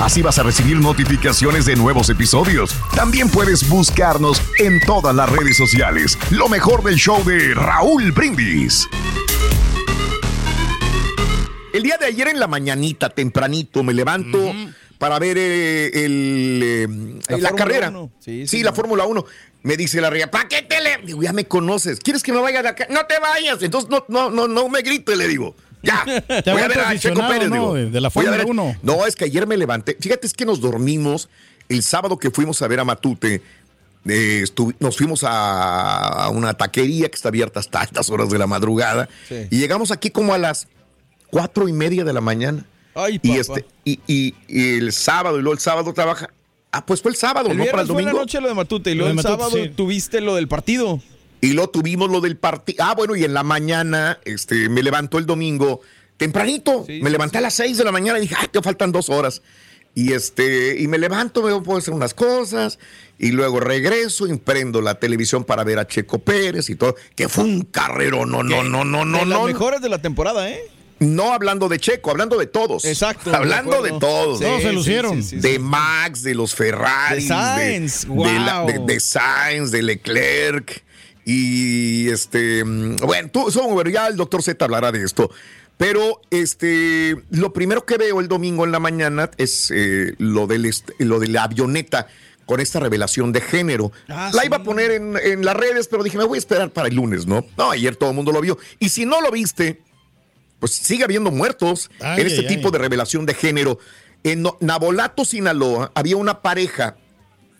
Así vas a recibir notificaciones de nuevos episodios. También puedes buscarnos en todas las redes sociales. Lo mejor del show de Raúl Brindis. El día de ayer en la mañanita, tempranito, me levanto para ver eh, el, eh, La carrera. Uno. Sí, Sí, sí, la. Fórmula 1. Me dice la ría, ¿para qué te le...? Digo, ya me conoces. ¿Quieres que me vaya de acá? No te vayas. Entonces no, no, no, no me grites, le digo. Ya. Te Voy a ver a Checo Pérez, ¿no? digo. De la Fórmula a- 1. No, es que ayer me levanté. Fíjate, es que nos dormimos el sábado que fuimos a ver a Matute. eh, nos fuimos a, una taquería que está abierta hasta altas horas de la madrugada. Sí. Y llegamos aquí como a las cuatro y media de la mañana. Ay, y, este, y, y- y el sábado, y luego el sábado trabaja. Ah, pues fue el sábado, El ¿no? Para el fue la domingo. noche lo de Matute y luego el Matute, sábado sí. tuviste lo del partido. Y luego tuvimos lo del partido. Ah, bueno, y en la mañana este, me levantó el domingo tempranito. me levanté a las 6 de la mañana y dije, ay, te faltan dos horas. Y este, y me levanto, veo, puedo hacer unas cosas, y luego regreso y prendo la televisión para ver a Checo Pérez y todo, que fue un carrero, no, no, no, no, no, de no. las mejores de la temporada, ¿eh? No hablando de Checo, hablando de todos. Exacto, Hablando de todos. Sí, Todos se sí, lucieron. sí, sí, de. Max, de los Ferrari. De Sainz, de, la- wow. de- de Sainz, de Leclerc. Y este. mm, Bueno, tú, son- ya el doctor Z hablará de esto. Pero este, lo primero que veo el domingo en la mañana es eh, lo, del lo de la avioneta con esta revelación de género. Ah, la sí. iba a poner en, en las redes, pero dije, me voy a esperar para el lunes, ¿no? No, ayer todo el mundo lo vio. Y si no lo viste, pues sigue habiendo muertos Ay, en este ay, tipo ay. de revelación de género. En Nabolato, Sinaloa, había una pareja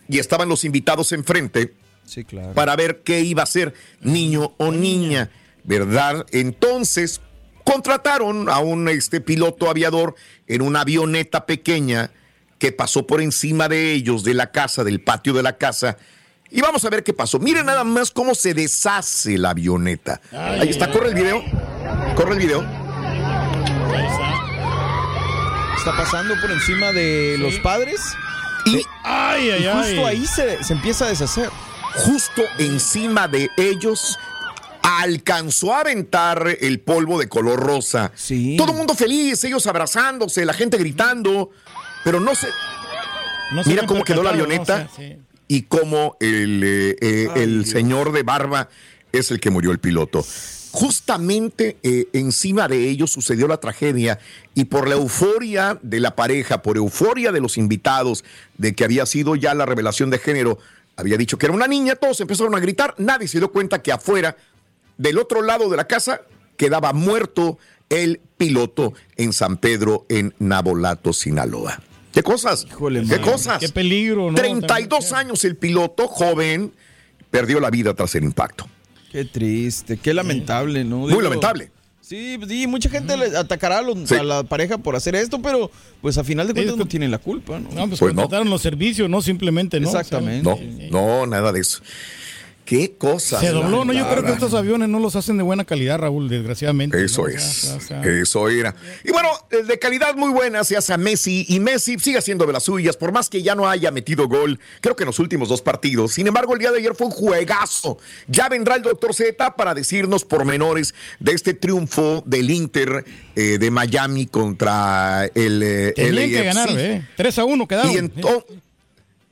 y estaban los invitados enfrente Sí, claro. para ver qué iba a ser, niño o niña, ¿verdad? Entonces contrataron a un este, piloto aviador en una avioneta pequeña que pasó por encima de ellos, de la casa, del patio de la casa. Y vamos a ver qué pasó. Miren nada más cómo se deshace la avioneta. Ahí está, corre el video. Corre el video. Está pasando por encima de los padres. Y, ay, ay, justo ay. ahí se, se empieza a deshacer. Justo encima de ellos alcanzó a aventar el polvo de color rosa. Todo el mundo feliz, ellos abrazándose, la gente gritando, pero no sé. No se Mira cómo quedó la avioneta O sea, sí. y cómo el, eh, eh, Ay, el señor de barba es el que murió el piloto. Justamente eh, encima de ellos sucedió la tragedia y por la euforia de la pareja, por euforia de los invitados, de que había sido ya la revelación de género, había dicho que era una niña, todos empezaron a gritar, nadie se dio cuenta que afuera, del otro lado de la casa, quedaba muerto el piloto en San Pedro, en Nabolato, Sinaloa. ¿Qué cosas? ¿Qué mano. cosas? Qué peligro, ¿no? 32 años el piloto, joven, perdió la vida tras el impacto. Qué triste, qué lamentable, ¿no? Muy lamentable. Sí, pues, sí, mucha gente le atacará a, los- Sí. a la pareja por hacer esto, pero pues a final de cuentas no tienen la culpa, ¿no? No, pues, Pues no. contrataron los servicios, no simplemente, ¿no? Exactamente. No, no, nada de eso. Qué cosa. Se dobló, ¿no? Yo creo que estos aviones no los hacen de buena calidad, Raúl, desgraciadamente. Eso ¿no? es. Eso era. Y bueno, eh, de calidad muy buena se hace a Messi y Messi sigue haciendo de las suyas, por más que ya no haya metido gol, creo que en los últimos dos partidos. Sin embargo, el día de ayer fue un juegazo. Ya vendrá el doctor Z para decirnos pormenores de este triunfo del Inter eh, de Miami contra el eh, Tenían que ganar, ¿eh? 3 a 1 quedaron. Y entonces,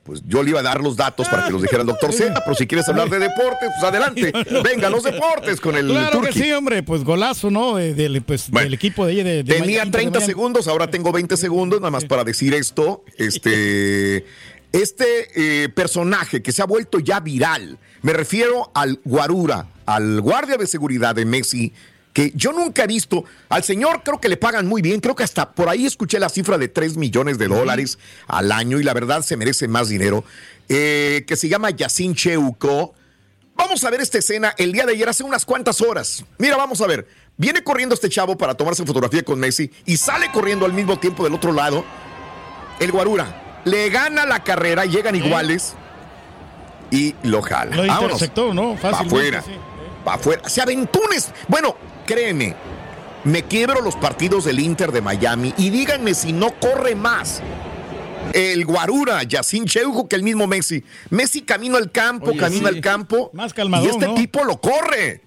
pues yo le iba a dar los datos para que los dijera el doctor Z, pero si quieres hablar de deportes, pues adelante. Venga, los deportes con el Claro que Turqui. sí, hombre, pues golazo, ¿no? De- del, pues, Bueno, del equipo de, de, de Tenía Inter de 30 Miami. segundos, ahora tengo 20 segundos, nada más para decir esto. Este, este eh, personaje que se ha vuelto ya viral, me refiero al Guarura, al guardia de seguridad de Messi, que yo nunca he visto. Al señor creo que le pagan muy bien, creo que hasta por ahí escuché la cifra de 3 millones de dólares al año y la verdad se merece más dinero, eh, que se llama Yacine Cheuco. Vamos a ver esta escena el día de ayer, hace unas cuantas horas. Mira, vamos a ver. Viene corriendo este chavo para tomarse fotografía con Messi y sale corriendo al mismo tiempo del otro lado. El Guarura le gana la carrera, llegan iguales y lo jala. Lo Vámonos. interceptó, ¿no? Fácilmente, afuera. sí. Afuera. Se aventunes. Bueno, créeme. Me quiebro los partidos del Inter de Miami y díganme si no corre más. El Guarura, Yacine Cheuco, que el mismo Messi. Messi camino al campo, Oye, camino sí. al campo. Más calmadón, Y este ¿no? tipo lo corre.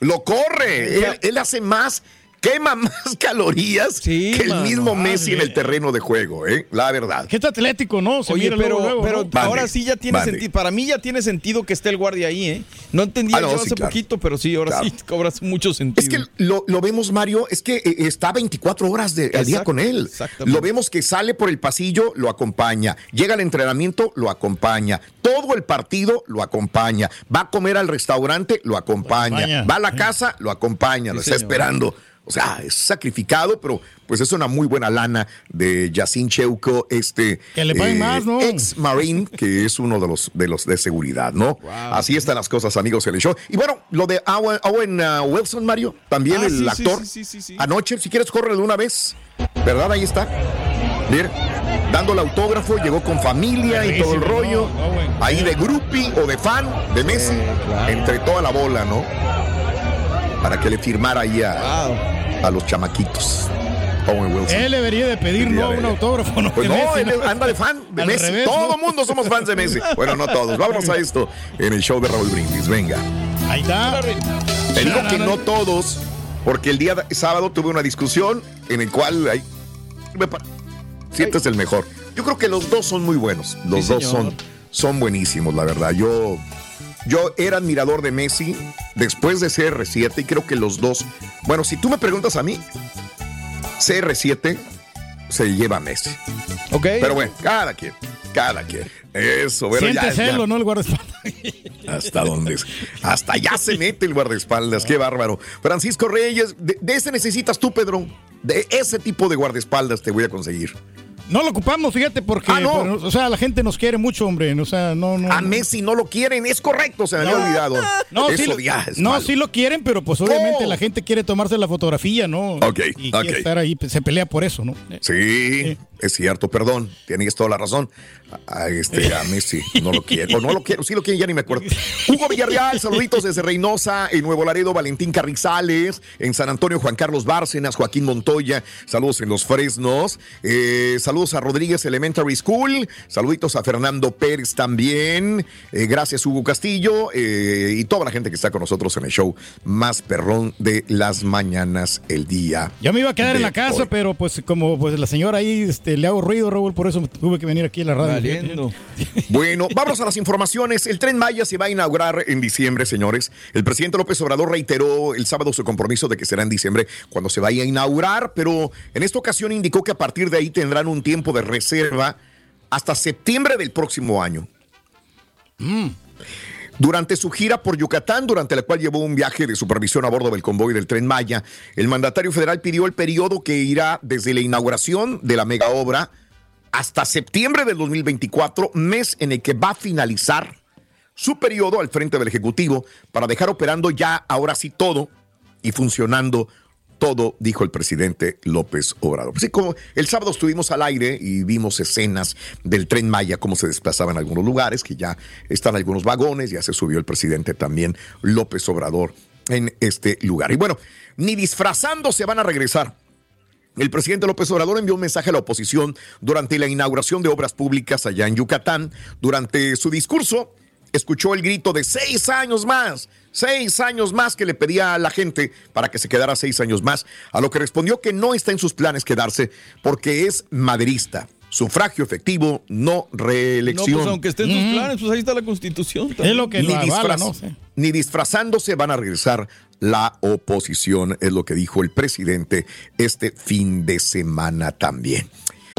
Lo corre. Él, él hace más, quema más calorías Sí, que el mano, mismo madre. Messi en el terreno de juego, ¿eh? La verdad. Que está atlético, ¿no? Se Oye, mira pero, luego, luego, pero ¿no? Mande, ahora sí ya tiene sentido. Para mí ya tiene sentido que esté el guardia ahí, ¿eh? No entendía Ah, no, yo sí, hace claro. poquito, pero sí, ahora Claro. sí cobras mucho sentido. Es que lo, lo vemos, Mario, es que eh, está 24 horas de- al día con él. Lo vemos que sale por el pasillo, lo acompaña. Llega al entrenamiento, lo acompaña. Todo el partido lo acompaña. Va a comer al restaurante, lo acompaña. acompaña. Va a la casa, lo acompaña, lo está señor. esperando. O sea, es sacrificado, pero pues es una muy buena lana de Yacine Cheuco, este Que le paguen más, ¿no? ex Marine, que es uno de los de los de seguridad, ¿no? Así están las cosas, amigos, en el show. Y bueno, lo de Owen, Owen, uh, Wilson, Mario, también Ah, el sí, actor. sí, sí. Anoche, si quieres, corre de una vez. ¿Verdad? Ahí está. Mira, dando el autógrafo, llegó con familia y todo el rollo. ¿no? Owen. Ahí de groupie o de fan de Messi, entre toda la bola, ¿no? Para que le firmara ahí a, Wow. a los chamaquitos. Owen Wilson. Él debería de pedir, ¿no? Un autógrafo, ¿no? Pues De no, Messi, él anda de fan de Al Messi. revés, Todo ¿no? el mundo somos fans de Messi. Bueno, no todos. Vámonos a esto en el show de Raúl Brindis. Venga. Ahí está. Te digo que no todos, porque el día de- sábado tuve una discusión en el cual pa- sientes el mejor. Yo creo que los dos son muy buenos. Los Sí, dos señor. son, son buenísimos, la verdad. Yo, yo era admirador de Messi después de CR7 y creo que los dos. Bueno, si tú me preguntas a mí, CR7 se lleva a Messi. Ok. Pero bueno, cada quien, cada quien. Eso, bueno, Siente ya, ¿no? El guardaespaldas. Hasta dónde es? Hasta allá se mete el guardaespaldas, qué bárbaro. Francisco Reyes, de, de ese necesitas tú, Pedro. De ese tipo de guardaespaldas te voy a conseguir. No lo ocupamos, fíjate, porque, Ah, no. pero, o sea, la gente nos quiere mucho, hombre. O sea, no, no. A Messi no lo quieren, es correcto, se me había No. olvidado. No, Eso sí, lo, ya es no malo. sí lo quieren, pero pues obviamente la gente quiere tomarse la fotografía, ¿no? Ok, y ok. quiere estar ahí, pues, se pelea por eso, ¿no? Sí, es cierto, perdón, tienes toda la razón. A, este, a Messi no lo quiero, no lo quiero, sí lo quiero, ya ni me acuerdo. Hugo Villarreal, saluditos desde Reynosa, en Nuevo Laredo, Valentín Carrizales, en San Antonio, Juan Carlos Bárcenas, Joaquín Montoya, saludos en Los Fresnos, eh, saludos a Rodríguez Elementary School, saluditos a Fernando Pérez también, eh, gracias Hugo Castillo eh, y toda la gente que está con nosotros en el show más perrón de las mañanas el día. Yo me iba a quedar en la casa, hoy. pero pues como pues la señora ahí este, le hago ruido, Raúl, por eso tuve que venir aquí a la radio. Valiendo. Bueno, vamos a las informaciones. El tren Maya se va a inaugurar en diciembre, señores. El presidente López Obrador reiteró el sábado su compromiso de que será en diciembre cuando se vaya a inaugurar, pero en esta ocasión indicó que a partir de ahí tendrán un tiempo de reserva hasta septiembre del próximo año. Durante su gira por Yucatán, durante la cual llevó un viaje de supervisión a bordo del convoy del tren Maya, el mandatario federal pidió el periodo que irá desde la inauguración de la mega obra hasta septiembre del 2024, mes en el que va a finalizar su periodo al frente del Ejecutivo para dejar operando ya ahora sí todo y funcionando todo, dijo el presidente López Obrador. Pues sí, como el sábado estuvimos al aire y vimos escenas del tren Maya, cómo se desplazaba en algunos lugares, que ya están algunos vagones, ya se subió el presidente también López Obrador en este lugar. Y bueno, ni disfrazándose van a regresar. El presidente López Obrador envió un mensaje a la oposición durante la inauguración de obras públicas allá en Yucatán. Durante su discurso, escuchó el grito de seis años más, seis años más que le pedía a la gente para que se quedara seis años más, a lo que respondió que no está en sus planes quedarse porque es maderista. Sufragio efectivo, no reelección. No, pues aunque esté en sus planes, pues ahí está la constitución. Es lo que ni, lo avala, disfraz- no sé. ni disfrazándose van a regresar la oposición, es lo que dijo el presidente este fin de semana también.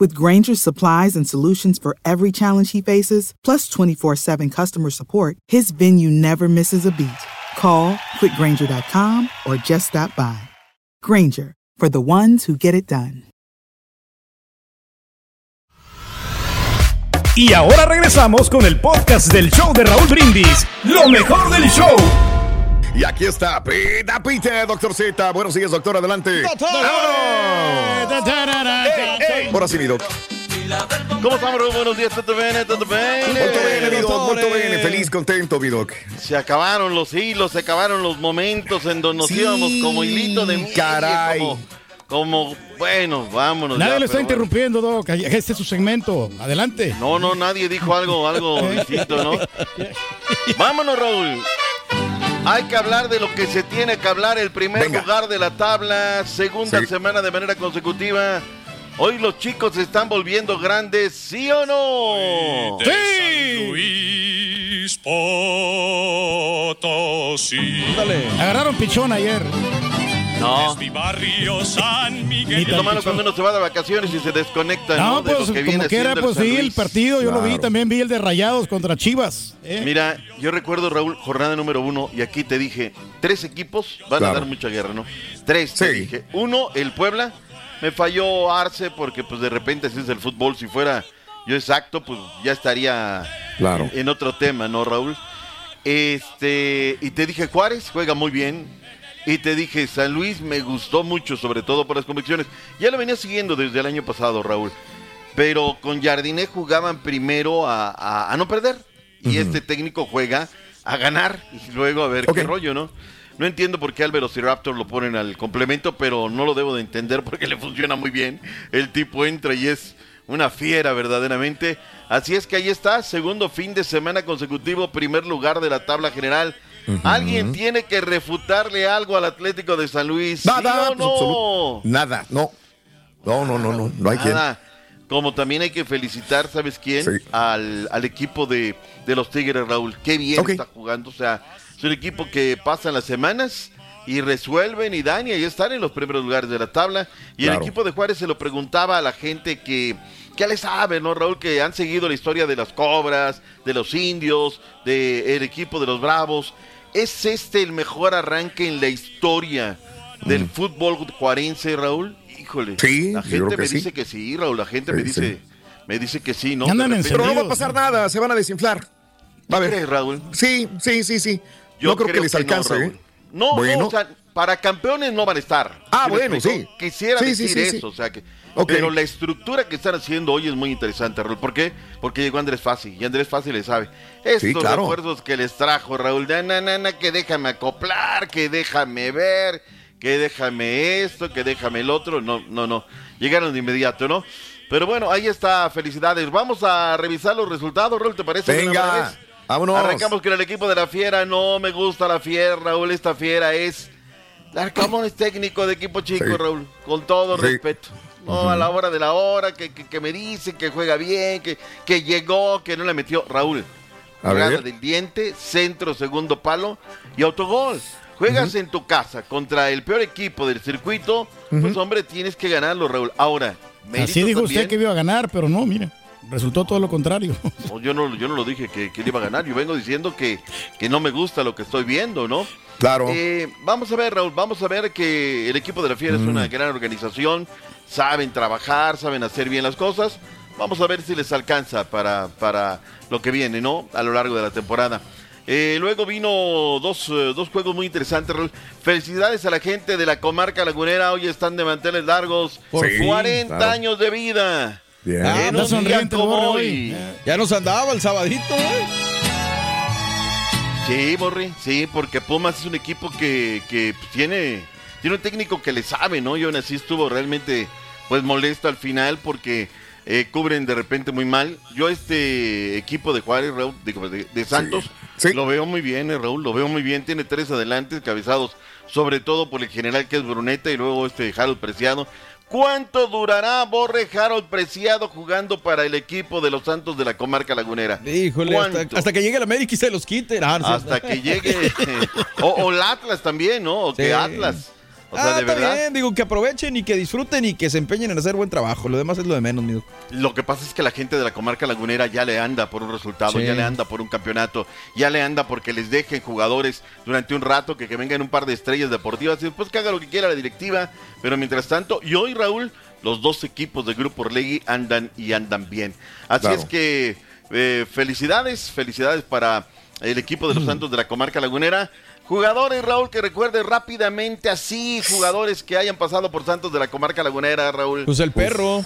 With Granger's supplies and solutions for every challenge he faces, plus 24 7 customer support, his venue never misses a beat. Call quickgranger.com or just stop by. Granger, for the ones who get it done. Y ahora regresamos con el podcast del show de Raúl Brindis. Lo mejor del show. Y aquí está, Pita Pita, doctor Z. Buenos días, doctor, adelante. ¡Vámonos! Ahora sí, mi doc. ¿Cómo estamos, Raúl? Buenos días, ¿todo bien? ¿Todo bien? Molto bene, mi doc, molto bene. Feliz, contento, mi doc. Se acabaron los hilos, se acabaron los momentos en donde nos Sí, íbamos como hilito de miel. caray. Como, como, bueno, vámonos. Nadie ya, lo está bueno. interrumpiendo, Doc. Este es su segmento. Adelante. No, no, nadie dijo algo, algo distinto, ¿no? Vámonos, Raúl. Hay que hablar de lo que se tiene que hablar. El primer Venga. lugar de la tabla, segunda Sí. semana de manera consecutiva. Hoy los chicos se están volviendo grandes, ¿sí o no? ¡Sí! Dale. Agarraron pichón ayer. No. Ni Es lo tan malo pichón. cuando uno se va de vacaciones y se desconecta, ¿no? No, De pues lo que viene como quiera, siendo pues San sí, el partido, yo lo vi, también vi el de Rayados contra Chivas. ¿eh? Mira, yo recuerdo, Raúl, jornada número uno, y aquí te dije, tres equipos van Claro. a dar mucha guerra, ¿no? Tres, te Sí. dije. Uno, el Puebla. Me falló Arce porque, pues, de repente, así es el fútbol. Si fuera yo exacto, pues, ya estaría Claro. en otro tema, ¿no, Raúl? Este, y te dije, Juárez juega muy bien. Y te dije, San Luis me gustó mucho, sobre todo por las convicciones. Ya lo venía siguiendo desde el año pasado, Raúl. Pero con Jardiné jugaban primero a, a- a no perder. Y este técnico juega a ganar. Y luego a ver qué rollo, ¿no? No entiendo por qué Álvaro Raptor lo ponen al complemento, pero no lo debo de entender porque le funciona muy bien. El tipo entra y es una fiera verdaderamente. Así es que ahí está, segundo fin de semana consecutivo, primer lugar de la tabla general. Alguien tiene que refutarle algo al Atlético de San Luis. ¿sí Nada, no? Nada, no. No, no, no, no. No hay quien. Nada. Como también hay que felicitar, ¿sabes quién? Sí. Al, al equipo de, de los Tigres, Raúl. Qué bien está jugando. O sea, es un equipo que pasan las semanas y resuelven y dan y ahí están en los primeros lugares de la tabla. Y Claro. el equipo de Juárez se lo preguntaba a la gente que ya le sabe, ¿no, Raúl? Que han seguido la historia de las cobras, de los indios, del equipo de los bravos. ¿Es este el mejor arranque en la historia del fútbol juarense, Raúl? Híjole. Mm. Sí, la gente que me sí. dice que sí, Raúl. La gente Sí, me dice, sí. me dice que sí, ¿no? De repente- Pero no va a pasar nada, se van a desinflar. Va a ¿Tú crees, ver. Raúl? Sí, sí, sí, sí. Yo creo, que les alcance, no, ¿eh? Raúl. No, Bueno. no, o sea, para campeones no van a estar. Ah, bueno, sí. Quisiera decir sí, sí. eso, o sea que. Ok. Pero la estructura que están haciendo hoy es muy interesante, Raúl. ¿Por qué? Porque llegó Andrés Fácil y Andrés Fácil le sabe. Estos Sí, claro. refuerzos que les trajo Raúl, de na, na, na, que déjame acoplar, que déjame ver, que déjame esto, que déjame el otro. No, no, no. Llegaron de inmediato, ¿no? Pero bueno, ahí está, felicidades. Vamos a revisar los resultados, Raúl, ¿te parece? Venga, vámonos. Arrancamos con el equipo de la Fiera. No me gusta la Fiera, Raúl. Esta Fiera es. Larcamón es técnico de equipo chico, Sí. Raúl. Con todo Sí. respeto. No, a la hora de la hora, que, que, que me dice que juega bien, que, que llegó, que no le metió. Raúl, A ver. del diente, centro, segundo palo y autogol. Juegas en tu casa contra el peor equipo del circuito, pues hombre, tienes que ganarlo, Raúl. Ahora, Así dijo también. usted que iba a ganar, pero no, mira. Resultó todo lo contrario. No, yo, no, yo no lo dije que, que iba a ganar, yo vengo diciendo que, que no me gusta lo que estoy viendo, ¿no? Claro. Eh, vamos a ver, Raúl, vamos a ver que el equipo de la Fiera es una gran organización, saben trabajar, saben hacer bien las cosas. Vamos a ver si les alcanza para, para lo que viene, ¿no? A lo largo de la temporada. Eh, luego vino dos, eh, dos juegos muy interesantes. Felicidades a la gente de la comarca lagunera. Hoy están de manteles largos. Por Sí, fin, 40 claro. años de vida. Bien. Ah, En un día como hoy. Ya nos andaba el sabadito, ¿eh? Sí, Borri, sí, porque Pumas es un equipo que, que tiene, tiene un técnico que le sabe, ¿no? Y aún así estuvo realmente pues molesto al final porque eh, cubren de repente muy mal. Yo este equipo de Juárez, Raúl, de, de Santos, sí. lo veo muy bien, eh, Raúl, lo veo muy bien. Tiene tres adelantes cabezados, sobre todo por el general que es Bruneta y luego este Harold Preciado. ¿Cuánto durará Borre Harold Preciado jugando para el equipo de los Santos de la comarca lagunera? Híjole, hasta, hasta que llegue el América y se los quite. Hasta que llegue o, o el Atlas también, ¿no? O que Sí. Atlas. O sea, Ah, de verdad. bien, digo, que aprovechen y que disfruten y que se empeñen en hacer buen trabajo. Lo demás es lo de menos, amigo. Lo que pasa es que la gente de la comarca lagunera ya le anda por un resultado, Sí. ya le anda por un campeonato, ya le anda porque les dejen jugadores durante un rato, que, que vengan un par de estrellas deportivas y después que haga lo que quiera la directiva. Pero mientras tanto, y hoy Raúl, los dos equipos del Grupo Orlegui andan y andan bien. Así Claro. es que eh, felicidades, felicidades para el equipo Mm. de los Santos de la comarca lagunera. Jugadores, Raúl, que recuerde rápidamente así, jugadores que hayan pasado por Santos de la comarca lagunera, Raúl. Pues el perro.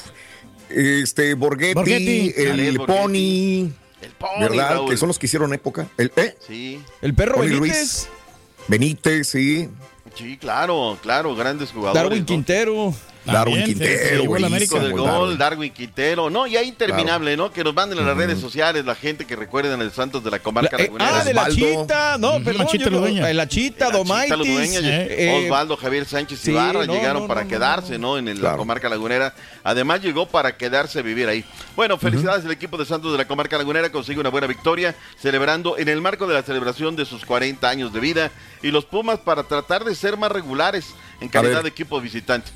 Este, Borghetti, Borghetti. el Borghetti. Pony, El Pony, ¿verdad? Raúl. Que son los que hicieron época. El, ¿eh? Sí, El perro Pony Benítez. Ruiz. Benítez, sí. sí, claro, claro, grandes jugadores. Darwin ¿no? Darwin También, Quintero, del el gol, Darwin. Darwin Quintero, no, ya interminable, ¿no? Que nos manden a las redes sociales la gente que recuerden el Santos de la comarca La- eh, lagunera. ah, de la chita. No, Ujú, perdón. la Chita Ludueña. eh, La chita, La Chita Domaitis. Ludueña, eh, Osvaldo Javier Sánchez sí, Ibarra no, llegaron no, para no, quedarse, no, ¿no? En el- la comarca lagunera. Además llegó para quedarse a vivir ahí. Bueno, felicidades al equipo de Santos de la comarca lagunera, consigue una buena victoria, celebrando en el marco de la celebración de sus 40 años de vida. Y los Pumas para tratar de ser más regulares en calidad de equipo visitante.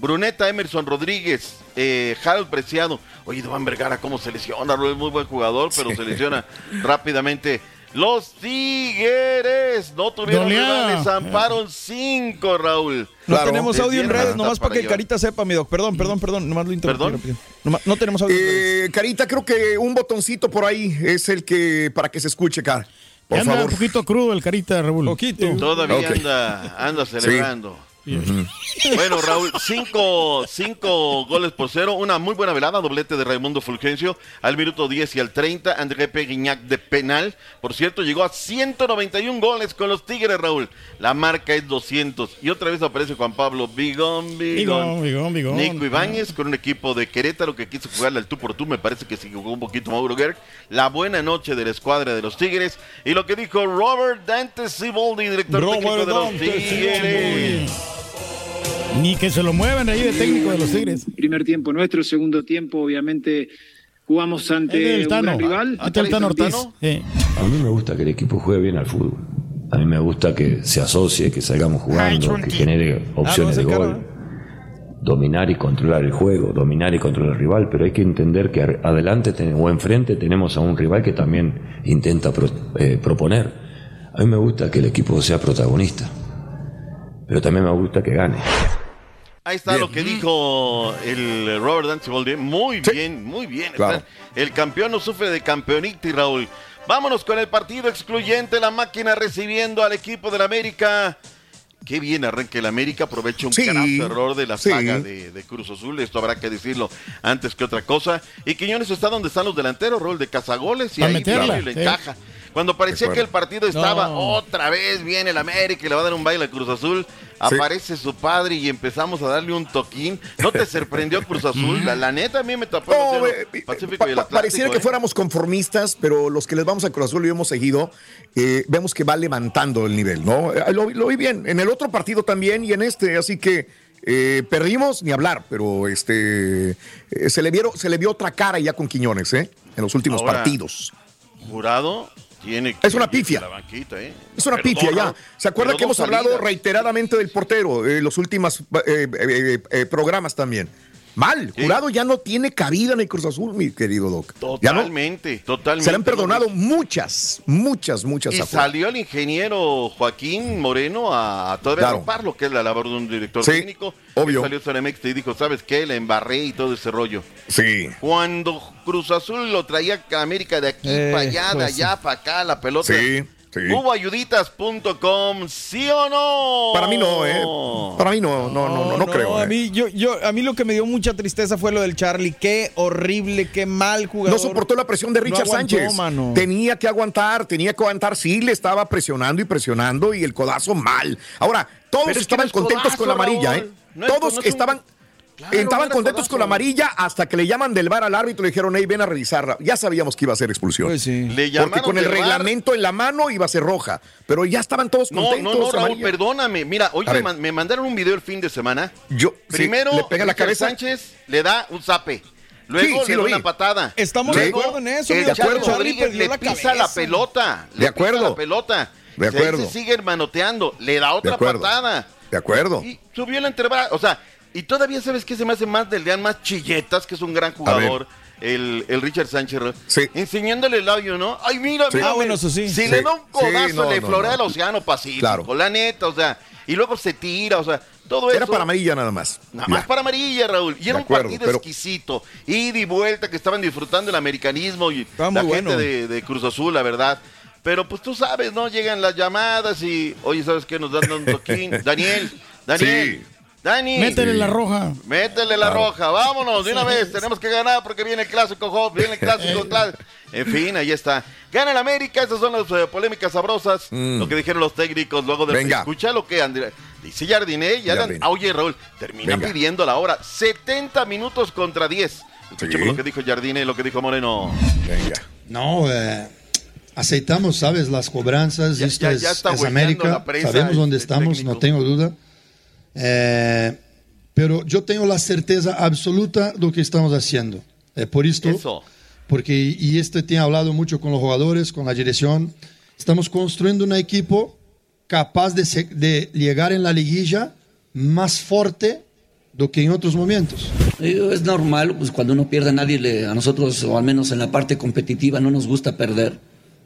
Bruneta, Emerson Rodríguez, eh, Harold Preciado. Oye, Duván Vergara, ¿cómo se lesiona? Es muy buen jugador, pero se lesiona rápidamente. Los Tigres no tuvieron Goleada. rivales, zamparon cinco, Raúl. No Claro. tenemos audio en redes, nomás para que allá. Carita sepa, mi doc. Perdón, perdón, perdón. Nomás lo interrumpí. Nomás- no tenemos audio en redes. Eh, Carita, creo que un botoncito por ahí es el que para que se escuche, Car. Por anda favor. un poquito crudo el carita, Raúl. Poquito. Todavía anda, anda celebrando. Bueno, Raúl, cinco, cinco goles por cero, una muy buena velada, doblete de Raimundo Fulgencio al minuto 10 y al 30, André Peguiñac de penal, por cierto, llegó a 191 goles con los Tigres, Raúl, la marca es 200, y otra vez aparece Juan Pablo Bigón, Bigón, Bigón, Bigón. Nico Ibáñez con un equipo de Querétaro que quiso jugarle al tú por tú, me parece que se jugó un poquito Mauro Gerg, la buena noche de la escuadra de los Tigres, y lo que dijo Robert Dante Siboldi, director Robert técnico de los Dante Tigres. Ni que se lo muevan ahí de técnico de los Tigres. primer tiempo nuestro, segundo tiempo obviamente jugamos ante del un rival. Está el Tano Ortiz. Eh, A mí me gusta que el equipo juegue bien al fútbol. A mí me gusta que se asocie, que salgamos jugando, que genere opciones Ah, no, de gol. Dominar y controlar el juego, dominar y controlar al rival, pero hay que entender que adelante o enfrente tenemos a un rival que también intenta pro- eh, proponer. A mí me gusta que el equipo sea protagonista, pero también me gusta que gane. Ahí está lo que dijo el Robert Dante Siboldi. Muy bien, muy bien. Claro. El campeón no sufre de campeonitis, Raúl. Vámonos con el partido excluyente. La máquina recibiendo al equipo del América. Qué bien arranca el América. Aprovecha un Sí, carajo error de la sí. saga de, de Cruz Azul. Esto habrá que decirlo antes que otra cosa. Y Quiñones está donde están los delanteros, Raúl, de cazagoles. Y ahí meterla, viene y le sí. encaja. Cuando parecía que el partido estaba No. otra vez viene el América y le va a dar un baile a Cruz Azul, aparece su padre y empezamos a darle un toquín. ¿No te sorprendió Cruz Azul? La, la neta a mí me tapó el No, eh, Pacífico pa- y el Atlántico. pareciera que ¿eh? fuéramos conformistas, pero los que les vamos a Cruz Azul y hemos seguido, eh, vemos que va levantando el nivel, ¿no? Eh, Lo, lo vi bien, en el otro partido también y en este, así que eh, perdimos ni hablar, pero este eh, se le vieron, se le vio otra cara ya con Quiñones, ¿eh? En los últimos Ahora, partidos. Jurado tiene Es una pifia. la banquita, ¿eh? Es una pifia ya. ¿Se acuerda que hemos hablado reiteradamente del portero en los últimos eh, eh, eh, programas también? Mal, Sí. Jurado ya no tiene cabida en el Cruz Azul, mi querido Doc. No- Totalmente, totalmente. se le han ¿no? perdonado muchas, muchas, muchas Y salió el ingeniero Joaquín Moreno a, a todavía Claro. lo que es la labor de un director Sí, técnico. obvio. Y Salió Ceremex y dijo, ¿sabes qué? La embarré y todo ese rollo. Sí. Cuando Cruz Azul lo traía a América de aquí Eh, para allá, de pues allá para acá, la pelota. Sí, sí. Hubo ayuditas.com, ¿sí o no? Para mí no, ¿eh? Para mí no, no, no, no, no creo. A ¿eh? mí, yo, yo, a mí lo que me dio mucha tristeza fue lo del Charlie. Qué horrible, qué mal jugador. No soportó la presión de No Richard aguantó, Sánchez. mano. Tenía que aguantar, tenía que aguantar. Sí, le estaba presionando y presionando y el codazo mal. Ahora, todos estaban no es contentos codazo, con la amarilla, Raúl. ¿eh? No es- todos no es un- estaban. Claro, estaban no contentos codazo. con la amarilla hasta que le llaman del bar al árbitro y le dijeron, hey, ven a revisarla. Ya sabíamos que iba a ser expulsión. Pues sí. Le Porque con el reglamento en la mano iba a ser roja. Pero ya estaban todos No, contentos. no, no, Raúl, amarilla. perdóname. Mira, hoy A me, ver. man- me mandaron un video el fin de semana. Yo, sí, Primero, le pega la cabeza. Sánchez le da un zape. Luego Sí, sí le da una patada. Estamos Sí. de acuerdo en eso. El acuerdo. Rodríguez le la pisa la pelota. De le acuerdo. Pisa la pelota. De acuerdo. se siguen manoteando. Le da otra patada. De acuerdo. Y subió el antebrazo. O sea, y todavía sabes que se me hace más del Dean más chilletas, que es un gran jugador. El, el Richard Sánchez. Sí. Enseñándole el labio, ¿no? Ay, mira, Sí. mira. Ah, bueno, eso sí. Si Sí. le da un codazo, Sí, no, le no, florea no. el océano Pacífico. Claro. La neta, o sea. Y luego se tira, o sea, todo Era eso. para amarilla nada más. Nada Ya. más para amarilla, Raúl. Y era un partido pero- exquisito. Ida y vuelta, que estaban disfrutando el americanismo y Estaba la muy gente bueno. de, de Cruz Azul, la verdad. Pero pues tú sabes, ¿no? Llegan las llamadas y, oye, ¿sabes qué? Nos dan un toquín. Daniel, Daniel, Sí. Dani. Métele Sí. la roja. Métele la roja, vámonos de una vez, tenemos que ganar porque viene el clásico, Job, viene el clásico, clá- En fin, ahí está. Gana el América, esas son las eh, polémicas sabrosas, Mm. lo que dijeron los técnicos luego de... Venga. Escucha lo que Andrea... Dice Jardiné, ya Jardine. dan- oye Raúl, termina Venga. pidiendo la hora, 70 minutos contra 10. Escuchemos Sí. lo que dijo Jardine, lo que dijo Moreno. Venga. No, eh, aceitamos, sabes, las cobranzas. Ya- esto ya- es, ya está es hueveando América. Sabemos dónde estamos, técnico. no tengo duda. Eh, pero yo tengo la certeza absoluta de lo que estamos haciendo. Eh, por esto, Eso. porque, y esto he hablado mucho con los jugadores, con la dirección, estamos construyendo un equipo capaz de, se- de llegar en la liguilla más fuerte do que en otros momentos. Eh, Es normal, pues cuando uno pierde a nadie, le, a nosotros, o al menos en la parte competitiva, no nos gusta perder.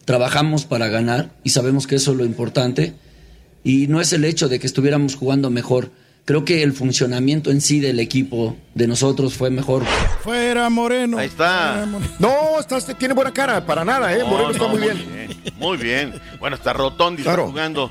Trabajamos para ganar y sabemos que eso es lo importante. Y no es el hecho de que estuviéramos jugando mejor. Creo que el funcionamiento en sí del equipo de nosotros fue mejor. Fuera Moreno. Ahí está. Moreno. No, estás, tiene buena cara, para nada, ¿eh? No, Moreno está no, muy bien. Muy bien. Bueno, está Rotondi, Claro. está jugando.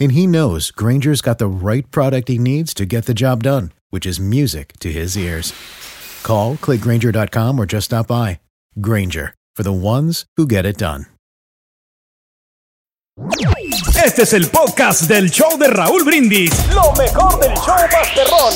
And he knows Granger's got the right product he needs to get the job done, which is music to his ears. Call, clickgranger.com, or just stop by. Granger, for the ones who get it done. Este es el podcast del show de Raúl Brindis. Lo mejor del show Masterrón.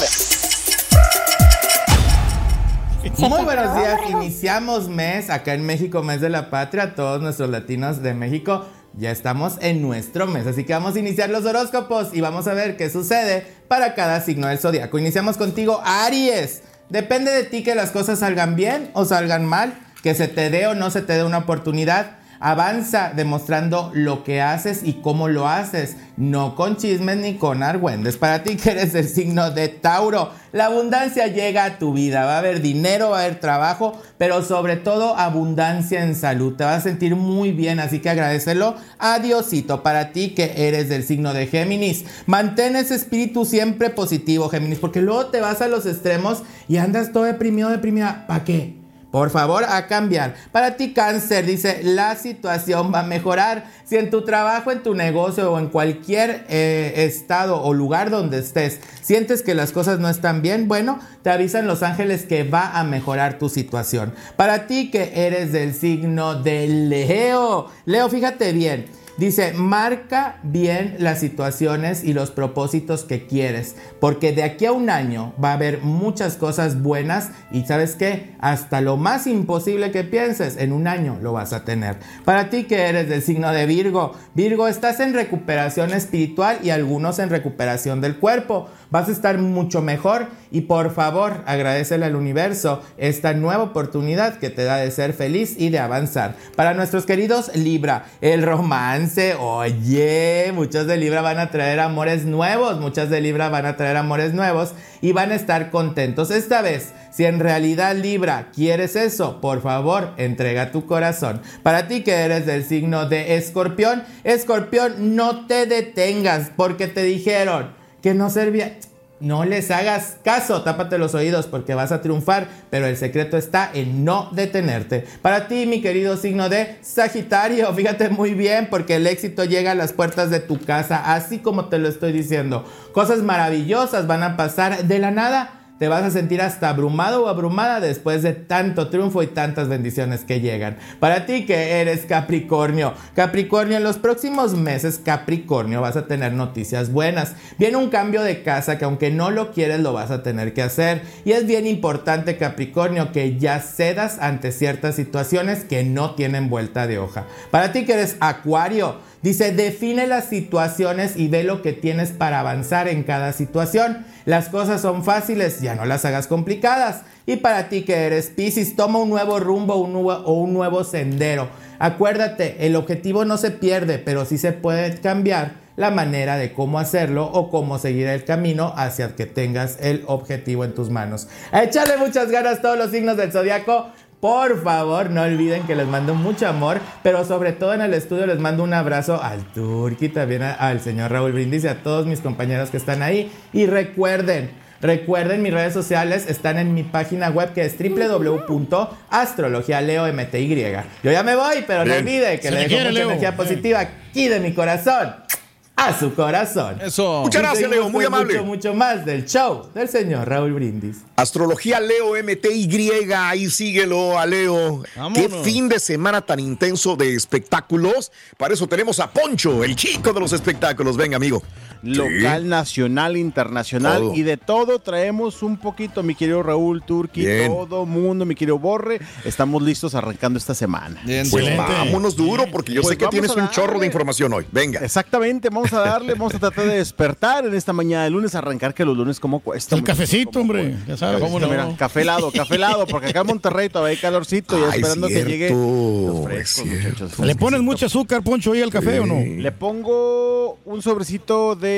Muy buenos días, iniciamos mes acá en México, mes de la patria, todos nuestros latinos de México. Ya estamos en nuestro mes, así que vamos a iniciar los horóscopos y vamos a ver qué sucede para cada signo del zodiaco. Iniciamos contigo, Aries. Depende de ti que las cosas salgan bien o salgan mal, que se te dé o no se te dé una oportunidad. Avanza demostrando lo que haces y cómo lo haces, no con chismes ni con argüendes. Para ti que eres el signo de Tauro, la abundancia llega a tu vida. Va a haber dinero, va a haber trabajo, pero sobre todo abundancia en salud. Te vas a sentir muy bien, así que agradecelo a. Para ti que eres del signo de Géminis, mantén ese espíritu siempre positivo, Géminis, porque luego te vas a los extremos y andas todo deprimido, deprimida. ¿Para qué? Por favor, a cambiar. Para ti, cáncer, dice, la situación va a mejorar. Si en tu trabajo, en tu negocio o en cualquier eh, estado o lugar donde estés, sientes que las cosas no están bien, bueno, te avisan los ángeles que va a mejorar tu situación. Para ti que eres del signo de Leo, Leo, fíjate bien. Dice, marca bien las situaciones y los propósitos que quieres, porque de aquí a un año va a haber muchas cosas buenas y sabes qué, hasta lo más imposible que pienses, en un año lo vas a tener. Para ti que eres del signo de Virgo, Virgo, estás en recuperación espiritual y algunos en recuperación del cuerpo. Vas a estar mucho mejor y por favor agradecele al universo esta nueva oportunidad que te da de ser feliz y de avanzar. Para nuestros queridos Libra, el romance oye, muchos de Libra van a traer amores nuevos, muchas de Libra van a traer amores nuevos y van a estar contentos. Esta vez, si en realidad Libra quieres eso, por favor, entrega tu corazón. Para ti que eres del signo de Escorpión, Escorpión, no te detengas porque te dijeron que no servía no les hagas caso, tápate los oídos porque vas a triunfar, pero el secreto está en no detenerte. Para ti, mi querido signo de Sagitario, fíjate muy bien porque el éxito llega a las puertas de tu casa, así como te lo estoy diciendo. Cosas maravillosas van a pasar de la nada te vas a sentir hasta abrumado o abrumada después de tanto triunfo y tantas bendiciones que llegan. Para ti que eres Capricornio, Capricornio, en los próximos meses, Capricornio, vas a tener noticias buenas. Viene un cambio de casa que aunque no lo quieres, lo vas a tener que hacer. Y es bien importante, Capricornio, que ya cedas ante ciertas situaciones que no tienen vuelta de hoja. Para ti que eres Acuario, Dice, define las situaciones y ve lo que tienes para avanzar en cada situación. Las cosas son fáciles, ya no las hagas complicadas. Y para ti que eres Pisces, toma un nuevo rumbo un nuevo, o un nuevo sendero. Acuérdate, el objetivo no se pierde, pero sí se puede cambiar la manera de cómo hacerlo o cómo seguir el camino hacia que tengas el objetivo en tus manos. A echarle muchas ganas todos los signos del zodiaco. Por favor, no olviden que les mando mucho amor, pero sobre todo en el estudio les mando un abrazo al Turki, también al señor Raúl Brindis y a todos mis compañeros que están ahí. Y recuerden, Recuerden, mis redes sociales están en mi página web que es www.astrologialeomty. Yo ya me voy, pero no olviden que le dejo mucha energía positiva aquí de mi corazón a su corazón. Eso. Muchas gracias, Leo. Muy amable. Mucho, mucho más del show del señor Raúl Brindis. Astrología Leo MTY. Ahí síguelo a Leo. Qué fin de semana tan intenso de espectáculos. Para eso tenemos a Poncho, el chico de los espectáculos. Venga, amigo. Local, nacional, internacional y de todo traemos un poquito, mi querido Raúl Turki, todo mundo, mi querido Borre. Estamos listos arrancando esta semana. pues vámonos duro porque yo Pues sé que tienes un chorro de información hoy. Venga. Exactamente, vamos a darle, vamos a tratar de despertar en esta mañana de lunes, arrancar que los lunes como cuesta. El cafecito, hombre, ya sabes. ¿Cómo no? Mira, café helado, café helado, porque acá en Monterrey todavía hay calorcito y Ay, esperando que llegue los frescos, muchachos. ¿Le pones mucho azúcar, Poncho, ahí al café o no? Le pongo un sobrecito de,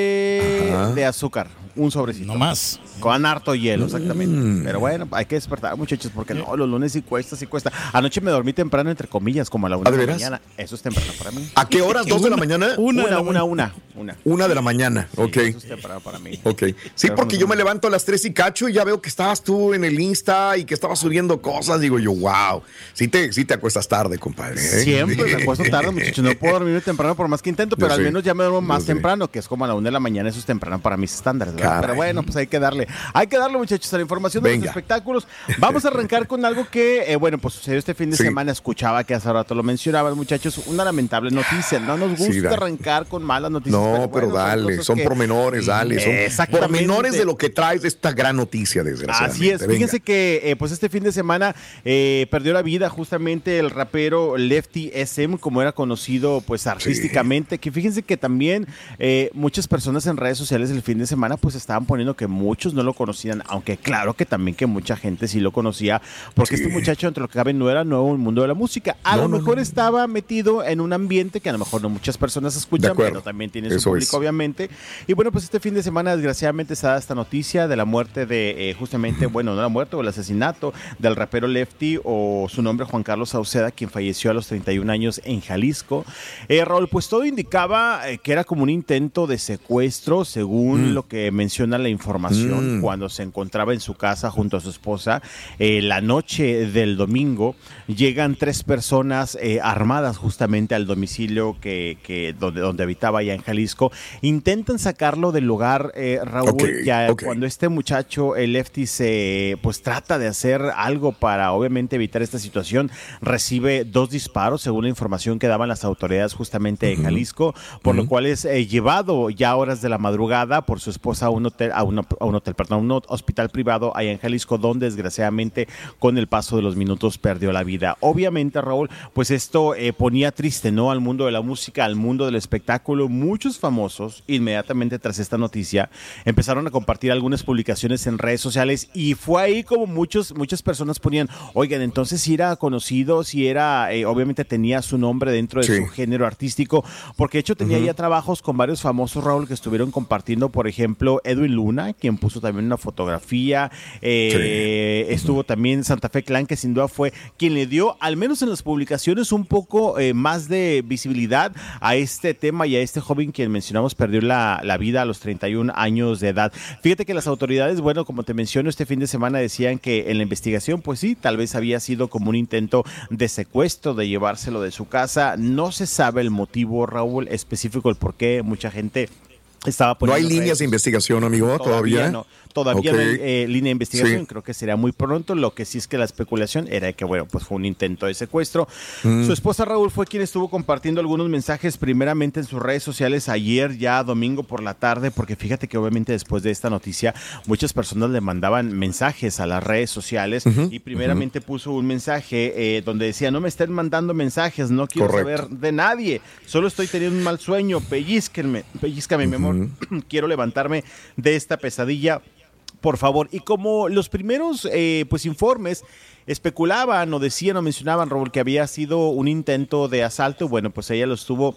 Ajá. de azúcar. Un sobrecito. No más. Con harto hielo, exactamente. Mm. Pero bueno, hay que despertar, muchachos, porque no, los lunes sí cuesta, sí cuesta. Anoche me dormí temprano, entre comillas, como a la una ¿Ah, de de la veras? mañana. Eso es temprano para mí. ¿A qué horas? ¿Dos de la mañana? Una, una, una, una. una. Una de la mañana, ok. Eso es temprano para mí. Ok. Sí, porque yo me levanto a las 3 y cacho y ya veo que estabas tú en el Insta y que estabas subiendo cosas. Digo yo, wow. Sí te, sí te acuestas tarde, compadre. ¿eh? Siempre me acuesto tarde, muchachos. No puedo dormirme temprano por más que intento, pero Yo al menos ya me duermo duermo más temprano, que es como a la una de la mañana, eso es temprano para mis estándares, ¿verdad? Pero bueno, pues hay que darle, hay que darle, muchachos, a la información de los espectáculos. Vamos a arrancar con algo que, eh, bueno, pues sucedió este fin de semana, escuchaba que hace rato lo mencionaban, muchachos, una lamentable noticia. No nos gusta arrancar con malas noticias. No, pero, dale, son, pormenores, dale, son pormenores de lo que traes esta gran noticia, desgraciadamente. Así es, fíjense que eh, pues este fin de semana eh, perdió la vida justamente el rapero Lefty SM, como era conocido pues artísticamente, que fíjense que también muchas personas en redes sociales el fin de semana pues estaban poniendo que muchos no lo conocían, aunque claro que también que mucha gente sí lo conocía, porque este muchacho entre lo que cabe no era nuevo en el mundo de la música, a lo mejor estaba metido en un ambiente que a lo mejor no muchas personas escuchan, pero también tiene su público obviamente. Y bueno, pues este fin de semana desgraciadamente se da esta noticia de la muerte de justamente, bueno, no la muerte o el asesinato del rapero Lefty o su nombre Juan Carlos Sauceda, quien falleció a los 31 años en Jalisco. Eh, Raúl, pues todo indicaba eh, que era como un intento de secuestro, según mm. lo que menciona la información, mm. cuando se encontraba en su casa junto a su esposa. Eh, la noche del domingo llegan tres personas eh, armadas justamente al domicilio que, donde, donde habitaba allá en Jalisco. Intentan sacarlo del lugar, Raúl, ya cuando este muchacho, el Lefty, se pues trata de hacer algo para obviamente evitar esta situación, recibe dos disparos, según la información que daban las autoridades justamente de Jalisco, por lo cual es eh, llevado ya horas de la madrugada por su esposa a un hotel, a, un hotel, perdón, un hospital privado allá en Jalisco, donde desgraciadamente con el paso de los minutos perdió la vida. Obviamente, Raúl, pues esto eh, ponía triste, ¿no? Al mundo de la música, al mundo del espectáculo. Muchos famosos, inmediatamente tras esta noticia, empezaron a compartir algunas publicaciones en redes sociales y fue ahí como muchos, muchas personas ponían, oigan, entonces si era conocido, si era, eh, obviamente tenía su nombre dentro de su género artístico, porque de hecho tenía ya trabajos con varios famosos, Raúl, que estuvieron compartiendo, por ejemplo, Edwin Luna, quien puso también una fotografía, eh, estuvo también Santa Fe Clan, que sin duda fue quien le dio, al menos en las publicaciones, un poco eh, más de visibilidad a este tema y a este joven quien mencionamos perdió la, la vida a los 31 años de edad. Fíjate que las autoridades, bueno, como te menciono, este fin de semana decían que en la investigación, pues sí, tal vez había sido como un intento de secuestro, de llevárselo de su casa. No se sabe el motivo, Raúl, específico, el por qué mucha gente estaba No hay líneas de investigación, amigo, todavía. No. Todavía no hay eh, línea de investigación, creo que sería muy pronto. Lo que sí es que la especulación era que, bueno, pues fue un intento de secuestro. Mm. Su esposa Raúl fue quien estuvo compartiendo algunos mensajes, primeramente en sus redes sociales ayer, ya domingo por la tarde, porque fíjate que obviamente después de esta noticia, muchas personas le mandaban mensajes a las redes sociales y primeramente puso un mensaje eh, donde decía: No me estén mandando mensajes, no quiero saber de nadie, solo estoy teniendo un mal sueño, pellizquenme, pellizcame, mi amor, quiero levantarme de esta pesadilla por favor. Y como los primeros eh, pues informes especulaban o decían o mencionaban, Raúl, que había sido un intento de asalto, bueno, pues ella lo estuvo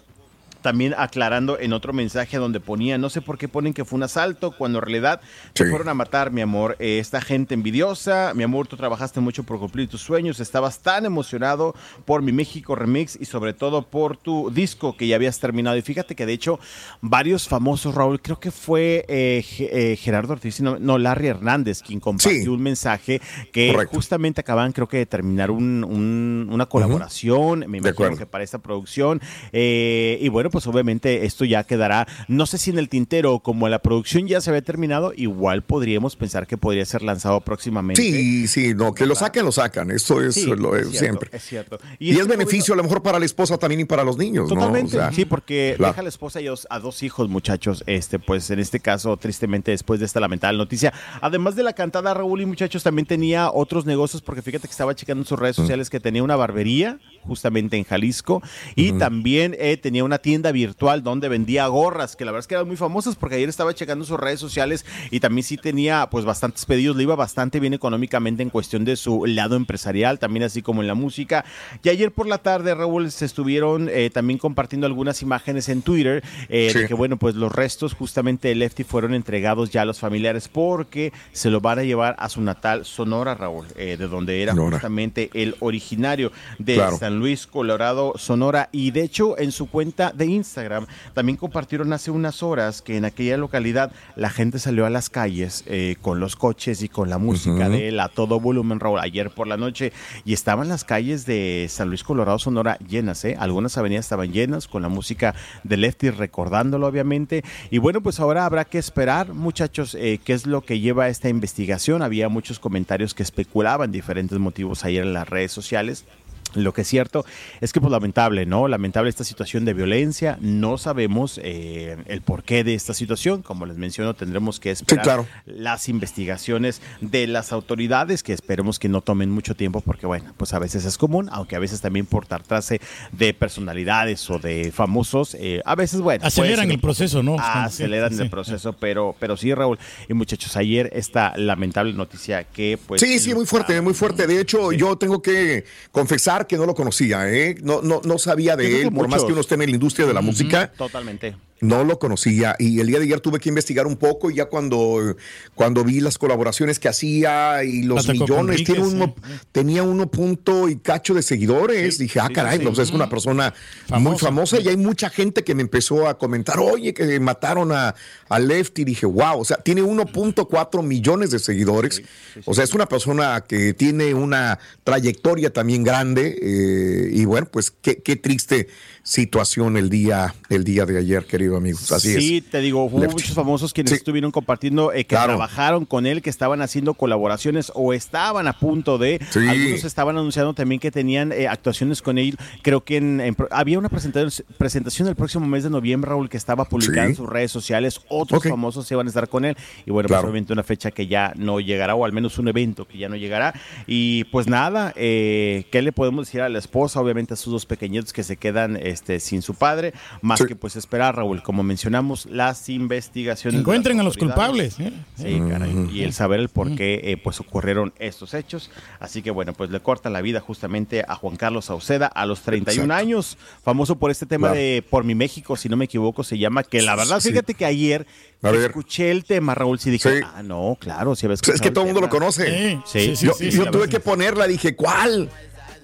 también aclarando en otro mensaje donde ponía, no sé por qué ponen que fue un asalto, cuando en realidad te fueron a matar, mi amor. Eh, esta gente envidiosa, mi amor, tú trabajaste mucho por cumplir tus sueños, estabas tan emocionado por mi México Remix y sobre todo por tu disco que ya habías terminado. Y fíjate que de hecho varios famosos, Raúl, creo que fue eh, eh, Gerardo Ortiz, no, Larry Hernández, quien compartió un mensaje que justamente acaban, creo que de terminar una colaboración, me imagino que para esta producción. y bueno, pues obviamente esto ya quedará, no sé si en el tintero, como la producción ya se había terminado, igual podríamos pensar que podría ser lanzado próximamente. Sí, sí, no, que lo saquen, lo sacan, esto es, lo, es, siempre. Es cierto. Y, es beneficio a lo mejor para la esposa también y para los niños, Totalmente, sí, porque deja a la esposa y a dos hijos, muchachos, este, pues en este caso, tristemente, después de esta lamentable noticia. Además de la cantada, Raúl y muchachos, también tenía otros negocios, porque fíjate que estaba checando en sus redes sociales que tenía una barbería, justamente en Jalisco, y también eh, tenía una tienda virtual donde vendía gorras, que la verdad es que eran muy famosas porque ayer estaba checando sus redes sociales y también sí tenía pues bastantes pedidos, le iba bastante bien económicamente en cuestión de su lado empresarial, también así como en la música. Y ayer por la tarde, Raúl, se estuvieron eh, también compartiendo algunas imágenes en Twitter eh, de que bueno, pues los restos justamente de Lefty fueron entregados ya a los familiares porque se lo van a llevar a su natal Sonora, Raúl, eh, de donde era justamente el originario de San Luis, Colorado, Sonora. Y de hecho, en su cuenta de Instagram también compartieron hace unas horas que en aquella localidad la gente salió a las calles eh, con los coches y con la música Ujú. de él a todo volumen, Raúl, ayer por la noche y estaban las calles de San Luis Colorado, Sonora llenas, ¿eh? Algunas avenidas estaban llenas con la música de Lefty recordándolo, obviamente. Y bueno, pues ahora habrá que esperar, muchachos, eh, qué es lo que lleva a esta investigación. Había muchos comentarios que especulaban diferentes motivos ayer en las redes sociales. Lo que es cierto es que, pues, lamentable, ¿no? Lamentable esta situación de violencia. No sabemos eh, el porqué de esta situación. Como les menciono, tendremos que esperar claro. las investigaciones de las autoridades, que esperemos que no tomen mucho tiempo, porque, bueno, pues a veces es común, aunque a veces también por tratarse de personalidades o de famosos, eh, a veces, bueno. Aceleran ser el proceso, ¿no? Aceleran Sí. el proceso, pero, pero sí, Raúl. Y muchachos, ayer esta lamentable noticia que, pues. sí, sí, muy fuerte, muy fuerte. De hecho, yo tengo que confesar que no lo conocía, ¿eh? No, no, no sabía de él, por más que uno esté en la industria de la música. Totalmente. No lo conocía y el día de ayer tuve que investigar un poco y ya cuando, cuando vi las colaboraciones que hacía y los Hasta millones, tiene uno, tenía uno punto y cacho de seguidores. Dije, ah, sí, caray, pues es una persona muy famosa y hay mucha gente que me empezó a comentar, oye, que mataron a, a Lefty. Dije, wow, o sea, tiene 1.4 millones de seguidores. O sea, es una persona que tiene una trayectoria también grande eh, y bueno, pues qué, qué triste situación el día, el día de ayer, querido amigo. Así es. sí, te digo, hubo Lefty. muchos famosos quienes Sí. estuvieron compartiendo, eh, que Claro. trabajaron con él, que estaban haciendo colaboraciones o estaban a punto de. Sí. Algunos estaban anunciando también que tenían eh, actuaciones con él. Creo que en, había una presentación, presentación el próximo mes de noviembre, Raúl, que estaba publicada en sus redes sociales. Otros famosos iban a estar con él. Y bueno, Claro. pues obviamente una fecha que ya no llegará, o al menos un evento que ya no llegará. Y pues nada, eh, ¿qué le podemos decir a la esposa? Obviamente a sus dos pequeñitos que se quedan este, sin su padre. Más que pues esperar, Raúl, como mencionamos, las investigaciones. Encuentren las a los culpables. ¿eh? Sí, caray. Y el saber el por qué eh, pues ocurrieron estos hechos. Así que bueno, pues le cortan la vida justamente a Juan Carlos Sauceda a los 31 Exacto. años, famoso por este tema Claro. de Por mi México, si no me equivoco, se llama, que la verdad, Sí. fíjate que ayer escuché el tema, Raúl, sí dije, Sí. ah, no, claro, si habes Pues es que todo el mundo lo conoce. Sí, yo yo tuve que ponerla, dije, ¿cuál?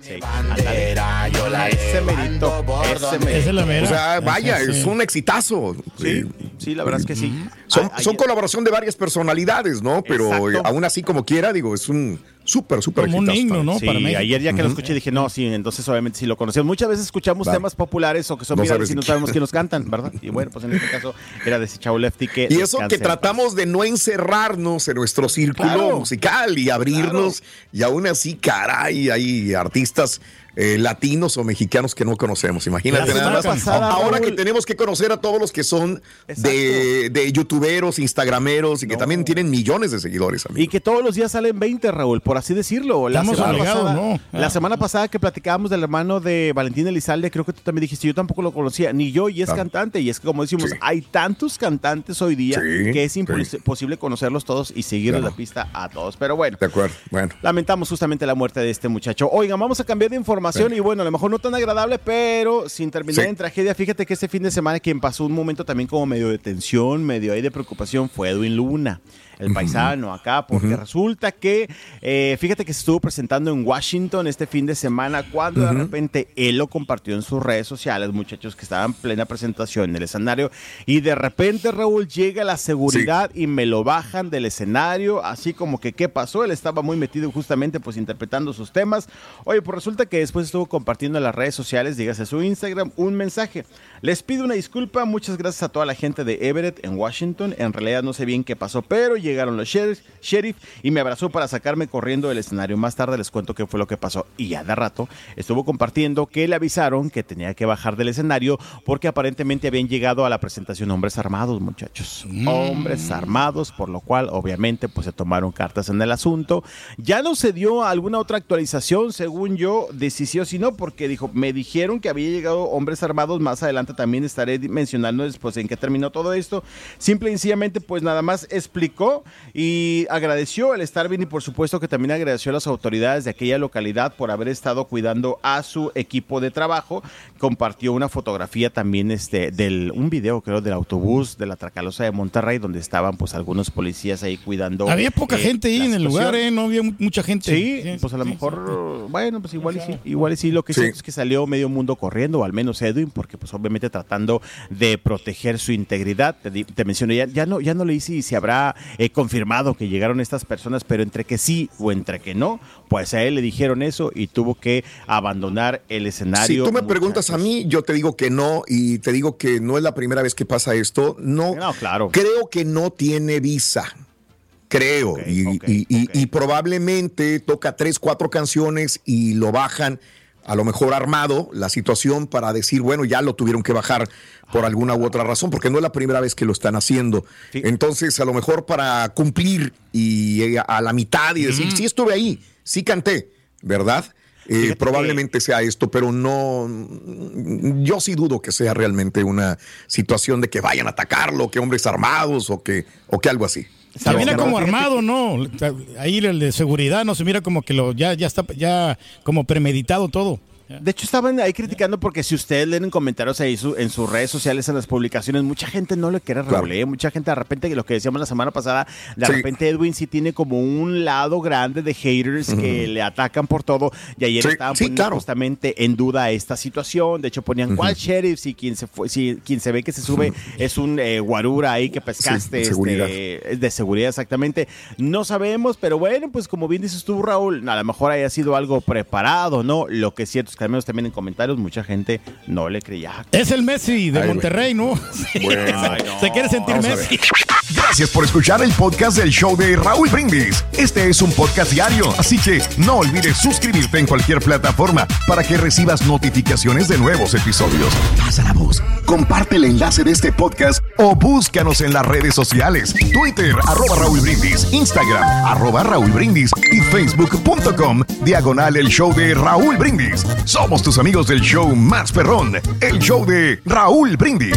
Sí, ándale. Ese merito, ese merito. Esa es la mera. O sea, vaya, es un exitazo. Sí, sí, la verdad es que sí. Son, colaboración de varias personalidades, ¿no? Pero Exacto. eh, aún así, como quiera, digo, es un súper, súper Como un himno. ¿no? Sí, Para México. ayer ya que lo escuché dije, no, sí, entonces obviamente sí lo conocemos. Muchas veces escuchamos Claro. temas populares o que son No virales y no quién. sabemos quién los cantan, ¿verdad? Y bueno, pues en este caso era de ese chavo Lefty que... Y eso que tratamos de no encerrarnos en nuestro círculo Claro. musical y abrirnos, y aún así, caray, hay artistas eh, latinos o mexicanos que no conocemos. Imagínate La nada semana más. pasada, Ahora Raúl- que tenemos que conocer a todos los que son de, de youtuberos, instagrameros y que también tienen millones de seguidores. amigo. Y que todos los días salen 20, Raúl, por así decirlo. La semana pasada, ¿no? La Ah. semana pasada que platicábamos del hermano de Valentín Elizalde, creo que tú también dijiste, yo tampoco lo conocía, ni yo, y es cantante. Y es que como decimos, Sí. hay tantos cantantes hoy día Sí, que es sí. imposible conocerlos todos y seguirles Claro. la pista a todos. Pero bueno. De acuerdo, bueno. Lamentamos justamente la muerte de este muchacho. Oigan, vamos a cambiar de información y bueno, a lo mejor no tan agradable, pero sin terminar Sí. en tragedia. Fíjate que este fin de semana quien pasó un momento también como medio de tensión, medio ahí de preocupación fue Edwin Luna. El paisano acá, porque resulta que, eh, fíjate que se estuvo presentando en Washington este fin de semana, cuando de repente él lo compartió en sus redes sociales, muchachos que estaban en plena presentación en el escenario, y de repente Raúl llega la seguridad y me lo bajan del escenario, así como que qué pasó, él estaba muy metido justamente pues interpretando sus temas. Oye, pues resulta que después estuvo compartiendo en las redes sociales, dígase su Instagram, un mensaje. Les pido una disculpa, muchas gracias a toda la gente de Everett en Washington, en realidad no sé bien qué pasó, pero llegaron los sheriff, sheriff y me abrazó para sacarme corriendo del escenario. Más tarde les cuento qué fue lo que pasó y ya de rato estuvo compartiendo que le avisaron que tenía que bajar del escenario porque aparentemente habían llegado a la presentación hombres armados, muchachos. Hombres armados, por lo cual obviamente pues se tomaron cartas en el asunto. Ya no se dio alguna otra actualización, según yo, de si sí o si no, porque dijo, me dijeron que había llegado hombres armados, más adelante también estaré mencionando después en qué terminó todo esto. Simple y sencillamente pues nada más explicó y agradeció el estar bien y por supuesto que también agradeció a las autoridades de aquella localidad por haber estado cuidando a su equipo de trabajo. Compartió una fotografía también este del un video creo del autobús de la Tracalosa de Monterrey donde estaban pues algunos policías ahí cuidando. Había poca eh, gente ahí en el lugar. ¿eh? No había mu- mucha gente. Sí, pues a lo mejor, bueno, pues igual y sí, igual y sí. Lo que sí. es que salió medio mundo corriendo, o al menos Edwin, porque pues obviamente tratando de proteger su integridad. Te, te mencioné, ya, ya no, ya no leí si se habrá eh, confirmado que llegaron estas personas, pero entre que sí o entre que no, pues a él le dijeron eso y tuvo que abandonar el Si escenario. tú me preguntas a mí, yo te digo que no y te digo que no es la primera vez que pasa esto. No, claro. creo que no tiene visa. Creo. y, y- y- y probablemente toca tres, cuatro canciones y lo bajan a lo mejor armado la situación para decir, bueno, ya lo tuvieron que bajar por alguna u otra razón, porque no es la primera vez que lo están haciendo. Entonces, a lo mejor para cumplir y eh, a la mitad y decir, sí estuve ahí, sí canté, ¿verdad? Eh, probablemente sea esto, pero no, yo sí dudo que sea realmente una situación de que vayan a atacarlo, que hombres armados o que, o que algo así. Se mira como armado, ¿no? Ahí el de seguridad no se mira como que lo ya, ya está ya como premeditado todo. De hecho, estaban ahí criticando porque si ustedes leen en comentarios ahí su- en sus redes sociales, en las publicaciones, mucha gente no le quiere Claro. Raúl, ¿eh? Mucha gente, de repente, lo que decíamos la semana pasada, de Sí. repente Edwin sí tiene como un lado grande de haters que le atacan por todo. Y ayer Sí, estaban sí, poniendo claro. justamente en duda esta situación. De hecho, ponían cuál Ujú. sheriff, si quien se fue, si quien se ve que se sube es un eh, guarura ahí que pescaste. de seguridad. este, es de seguridad, exactamente. No sabemos, pero bueno, pues como bien dices tú, Raúl, a lo mejor haya sido algo preparado, ¿no? Lo que es cierto es que al menos también en comentarios mucha gente no le creía. Es el Messi de Ay, Monterrey, ¿no? Se quiere sentir Vamos Messi. Gracias por escuchar el podcast del show de Raúl Brindis. Este es un podcast diario, así que no olvides suscribirte en cualquier plataforma para que recibas notificaciones de nuevos episodios. Pasa la voz, comparte el enlace de este podcast o búscanos en las redes sociales. Twitter, arroba Raúl Brindis, Instagram, arroba Raúl Brindis y facebook.com, diagonal el show de Raúl Brindis. Somos tus amigos del show más perrón, el show de Raúl Brindis.